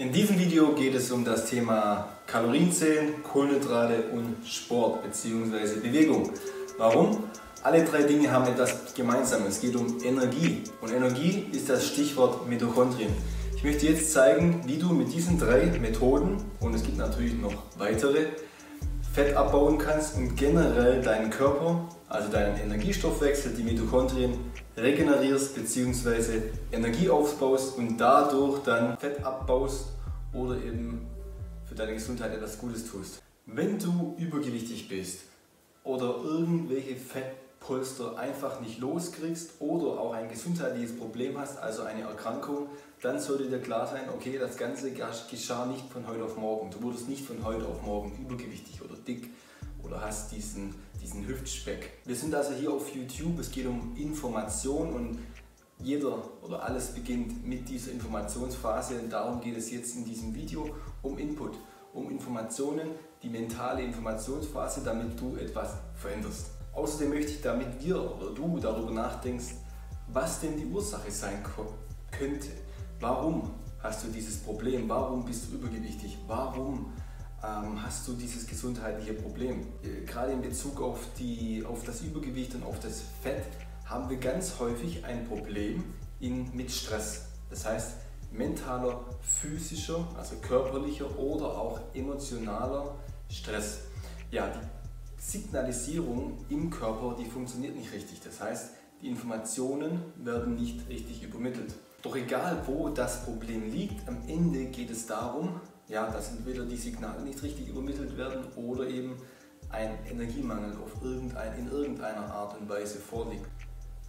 In diesem Video geht es um das Thema Kalorienzählen, Kohlenhydrate und Sport bzw. Bewegung. Warum? Alle drei Dinge haben etwas gemeinsam. Es geht um Energie und Energie ist das Stichwort Mitochondrien. Ich möchte jetzt zeigen, wie du mit diesen drei Methoden, und es gibt natürlich noch weitere, Fett abbauen kannst und generell deinen Körper, also deinen Energiestoffwechsel, die Mitochondrien, regenerierst bzw. Energie aufbaust und dadurch dann Fett abbaust oder eben für deine Gesundheit etwas Gutes tust. Wenn du übergewichtig bist oder irgendwelche Fettpolster einfach nicht loskriegst oder auch ein gesundheitliches Problem hast, also eine Erkrankung, dann sollte dir klar sein, okay, das Ganze geschah nicht von heute auf morgen. Du wurdest nicht von heute auf morgen übergewichtig oder dick oder hast diesen, diesen Hüftspeck. Wir sind also hier auf YouTube, es geht um Information und jeder oder alles beginnt mit dieser Informationsphase und darum geht es jetzt in diesem Video um Input, um Informationen, die mentale Informationsphase, damit du etwas veränderst. Außerdem möchte ich, damit wir oder du darüber nachdenkst, was denn die Ursache sein könnte. Warum hast du dieses Problem? Warum bist du übergewichtig? Warum ähm, hast du dieses gesundheitliche Problem? Äh, gerade in Bezug auf, die, auf das Übergewicht und auf das Fett haben wir ganz häufig ein Problem in, mit Stress. Das heißt, mentaler, physischer, also körperlicher oder auch emotionaler Stress. Ja, die Signalisierung im Körper, die funktioniert nicht richtig. Das heißt, die Informationen werden nicht richtig übermittelt. Doch egal, wo das Problem liegt, am Ende geht es darum, ja, dass entweder die Signale nicht richtig übermittelt werden oder eben ein Energiemangel auf irgendein, in irgendeiner Art und Weise vorliegt.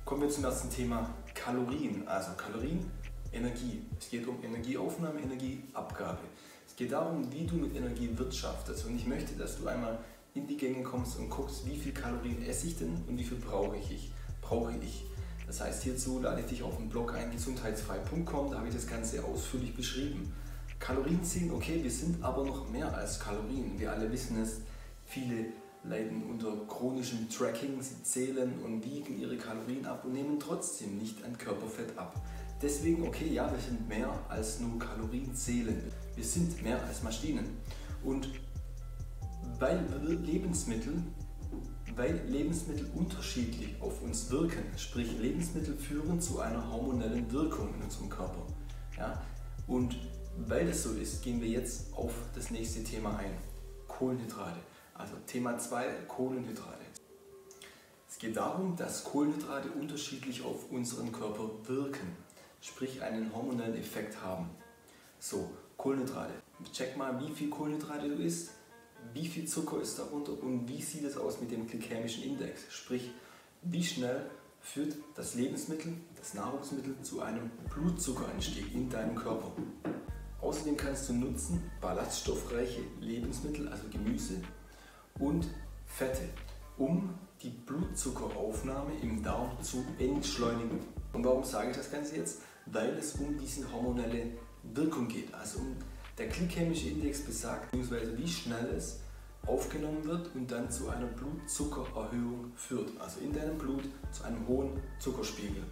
Kommen wir zum ersten Thema Kalorien. Also Kalorien, Energie. Es geht um Energieaufnahme, Energieabgabe. Es geht darum, wie du mit Energie wirtschaftest. Und ich möchte, dass du einmal in die Gänge kommst und guckst, wie viel Kalorien esse ich denn und wie viel brauche ich. Brauche ich. Das heißt, hierzu lade ich dich auf den Blog ein, gesundheitsfrei.com, da habe ich das Ganze ausführlich beschrieben. Kalorien ziehen, okay, wir sind aber noch mehr als Kalorien. Wir alle wissen es, viele leiden unter chronischem Tracking, sie zählen und wiegen ihre Kalorien ab und nehmen trotzdem nicht an Körperfett ab. Deswegen, okay, ja, wir sind mehr als nur Kalorien zählen. Wir sind mehr als Maschinen. Und weil Lebensmittel weil Lebensmittel unterschiedlich auf uns wirken. Sprich, Lebensmittel führen zu einer hormonellen Wirkung in unserem Körper. Ja? Und weil das so ist, gehen wir jetzt auf das nächste Thema ein. Kohlenhydrate. Also Thema 2, Kohlenhydrate. Es geht darum, dass Kohlenhydrate unterschiedlich auf unseren Körper wirken, sprich einen hormonellen Effekt haben. So, Kohlenhydrate. Check mal, wie viel Kohlenhydrate du isst wie viel Zucker ist darunter und wie sieht es aus mit dem glykämischen Index. Sprich, wie schnell führt das Lebensmittel, das Nahrungsmittel zu einem Blutzuckeranstieg in deinem Körper. Außerdem kannst du nutzen ballaststoffreiche Lebensmittel, also Gemüse und Fette, um die Blutzuckeraufnahme im Darm zu entschleunigen. Und warum sage ich das Ganze jetzt? Weil es um diese hormonelle Wirkung geht, also um der glykämische Index besagt, beziehungsweise wie schnell es aufgenommen wird und dann zu einer Blutzuckererhöhung führt. Also in deinem Blut zu einem hohen Zuckerspiegel.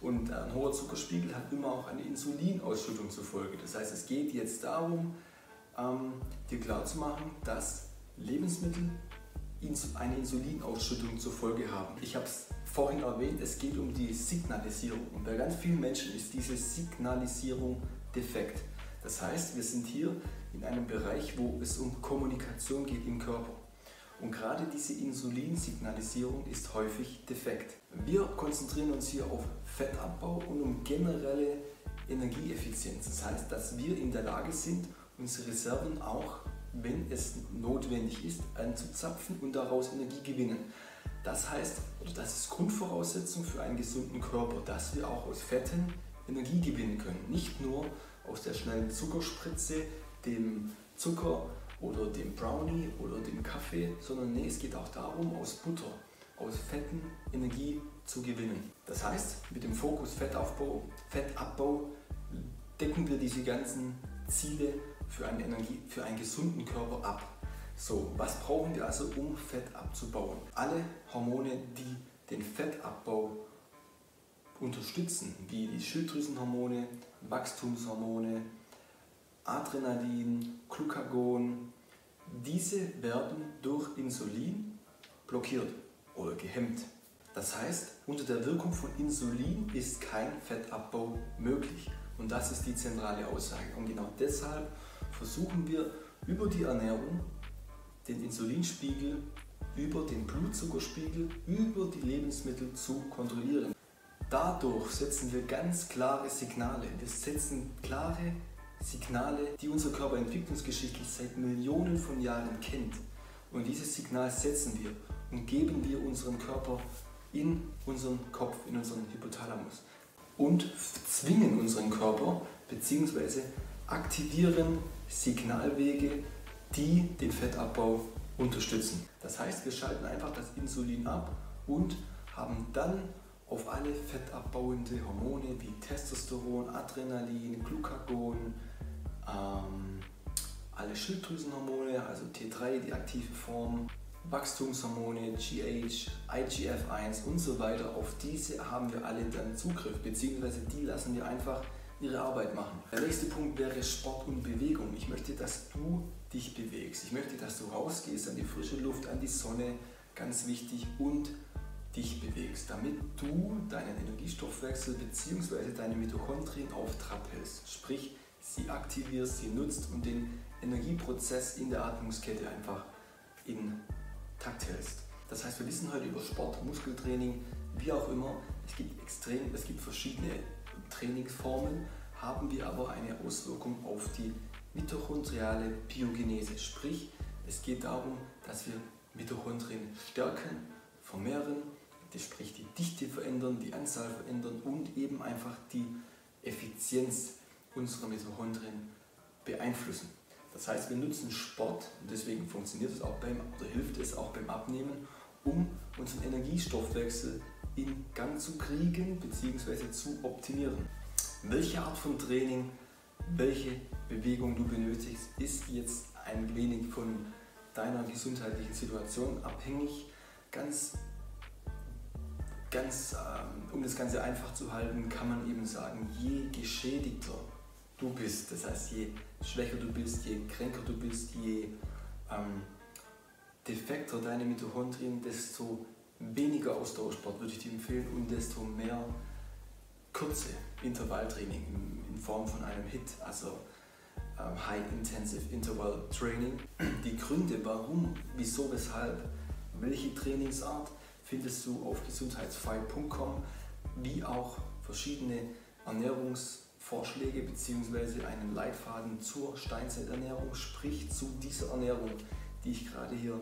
Und ein hoher Zuckerspiegel hat immer auch eine Insulinausschüttung zur Folge. Das heißt, es geht jetzt darum, ähm, dir klarzumachen, dass Lebensmittel eine Insulinausschüttung zur Folge haben. Ich habe es vorhin erwähnt, es geht um die Signalisierung. Und bei ganz vielen Menschen ist diese Signalisierung defekt. Das heißt, wir sind hier in einem Bereich, wo es um Kommunikation geht im Körper. Und gerade diese Insulinsignalisierung ist häufig defekt. Wir konzentrieren uns hier auf Fettabbau und um generelle Energieeffizienz. Das heißt, dass wir in der Lage sind, unsere Reserven auch, wenn es notwendig ist, anzuzapfen und daraus Energie gewinnen. Das heißt, oder das ist Grundvoraussetzung für einen gesunden Körper, dass wir auch aus Fetten Energie gewinnen können. Nicht nur aus der schnellen Zuckerspritze, dem Zucker oder dem Brownie oder dem Kaffee, sondern nee, es geht auch darum, aus Butter, aus Fetten Energie zu gewinnen. Das heißt, mit dem Fokus Fettaufbau, Fettabbau decken wir diese ganzen Ziele für, eine Energie, für einen gesunden Körper ab. So, was brauchen wir also, um Fett abzubauen? Alle Hormone, die den Fettabbau unterstützen, wie die Schilddrüsenhormone, Wachstumshormone, Adrenalin, Glucagon, diese werden durch Insulin blockiert oder gehemmt. Das heißt, unter der Wirkung von Insulin ist kein Fettabbau möglich. Und das ist die zentrale Aussage. Und genau deshalb versuchen wir über die Ernährung den Insulinspiegel, über den Blutzuckerspiegel, über die Lebensmittel zu kontrollieren. Dadurch setzen wir ganz klare Signale. Wir setzen klare Signale, die unser Körper entwicklungsgeschichtlich seit Millionen von Jahren kennt. Und dieses Signal setzen wir und geben wir unserem Körper in unseren Kopf, in unseren Hypothalamus und zwingen unseren Körper bzw. aktivieren Signalwege, die den Fettabbau unterstützen. Das heißt, wir schalten einfach das Insulin ab und haben dann auf alle fettabbauende Hormone wie Testosteron, Adrenalin, Glucagon, ähm, alle Schilddrüsenhormone, also T3, die aktive Form, Wachstumshormone, GH, IGF-1 und so weiter, auf diese haben wir alle dann Zugriff, beziehungsweise die lassen wir einfach ihre Arbeit machen. Der nächste Punkt wäre Sport und Bewegung. Ich möchte, dass du dich bewegst. Ich möchte, dass du rausgehst an die frische Luft, an die Sonne, ganz wichtig, und dich bewegst, damit du deinen Energiestoffwechsel bzw. deine Mitochondrien auf Trab hältst. Sprich, sie aktivierst, sie nutzt und den Energieprozess in der Atmungskette einfach in Takt hältst. Das heißt, wir wissen heute über Sport, Muskeltraining, wie auch immer. Es gibt extrem, es gibt verschiedene Trainingsformen, haben wir aber eine Auswirkung auf die mitochondriale Biogenese. Sprich, es geht darum, dass wir Mitochondrien stärken, vermehren, das sprich die Dichte verändern, die Anzahl verändern und eben einfach die Effizienz unserer Mitochondrien beeinflussen. Das heißt, wir nutzen Sport und deswegen funktioniert es auch beim oder hilft es auch beim Abnehmen, um unseren Energiestoffwechsel in Gang zu kriegen bzw. zu optimieren. Welche Art von Training, welche Bewegung du benötigst, ist jetzt ein wenig von deiner gesundheitlichen Situation abhängig. Ganz, ganz, ähm, um das Ganze einfach zu halten, kann man eben sagen, je geschädigter du bist. Das heißt, je schwächer du bist, je kränker du bist, je ähm, defekter deine Mitochondrien, desto weniger Ausdauersport würde ich dir empfehlen und desto mehr kurze Intervalltraining in, in Form von einem HIT, also ähm, High Intensive Interval Training. Die Gründe, warum, wieso, weshalb, welche Trainingsart findest du auf gesundheitsfrei.com, wie auch verschiedene Ernährungs- Vorschläge bzw. einen Leitfaden zur Steinzeiternährung, sprich zu dieser Ernährung, die ich gerade hier,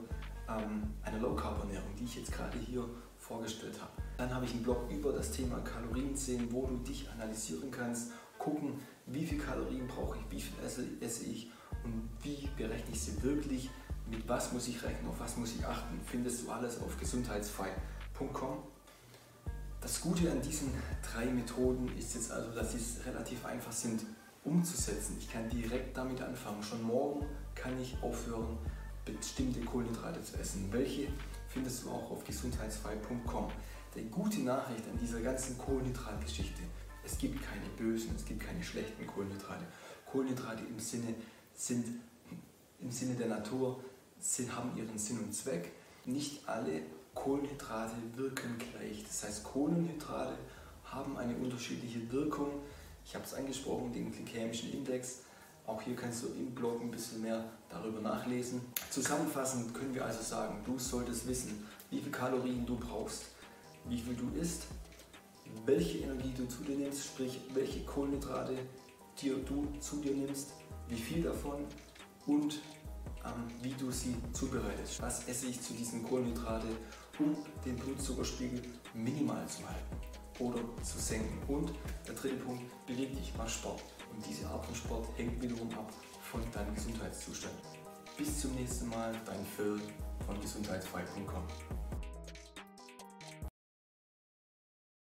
ähm, eine Low Carb Ernährung, die ich jetzt gerade hier vorgestellt habe. Dann habe ich einen Blog über das Thema Kalorienzählen, wo du dich analysieren kannst, gucken, wie viel Kalorien brauche ich, wie viel esse ich und wie berechne ich sie wirklich, mit was muss ich rechnen, auf was muss ich achten, findest du alles auf gesundheitsfrei.com. Das Gute an diesen drei Methoden ist jetzt also, dass sie relativ einfach sind umzusetzen. Ich kann direkt damit anfangen. Schon morgen kann ich aufhören, bestimmte Kohlenhydrate zu essen. Welche findest du auch auf gesundheitsfrei.com. Die gute Nachricht an dieser ganzen Kohlenhydratgeschichte, es gibt keine bösen, es gibt keine schlechten Kohlenhydrate. Kohlenhydrate im Sinne sind im Sinne der Natur sind, haben ihren Sinn und Zweck. Nicht alle Kohlenhydrate wirken gleich. Das heißt, Kohlenhydrate haben eine unterschiedliche Wirkung. Ich habe es angesprochen, den glykämischen Index. Auch hier kannst du im Blog ein bisschen mehr darüber nachlesen. Zusammenfassend können wir also sagen, du solltest wissen, wie viele Kalorien du brauchst, wie viel du isst, welche Energie du zu dir nimmst, sprich welche Kohlenhydrate dir du zu dir nimmst, wie viel davon und wie du sie zubereitest. Was esse ich zu diesen Kohlenhydrate, um den Blutzuckerspiegel minimal zu halten oder zu senken. Und der dritte Punkt, beweg dich, mach Sport. Und diese Art von Sport hängt wiederum ab von deinem Gesundheitszustand. Bis zum nächsten Mal, dein Phil von gesundheitsfrei.com.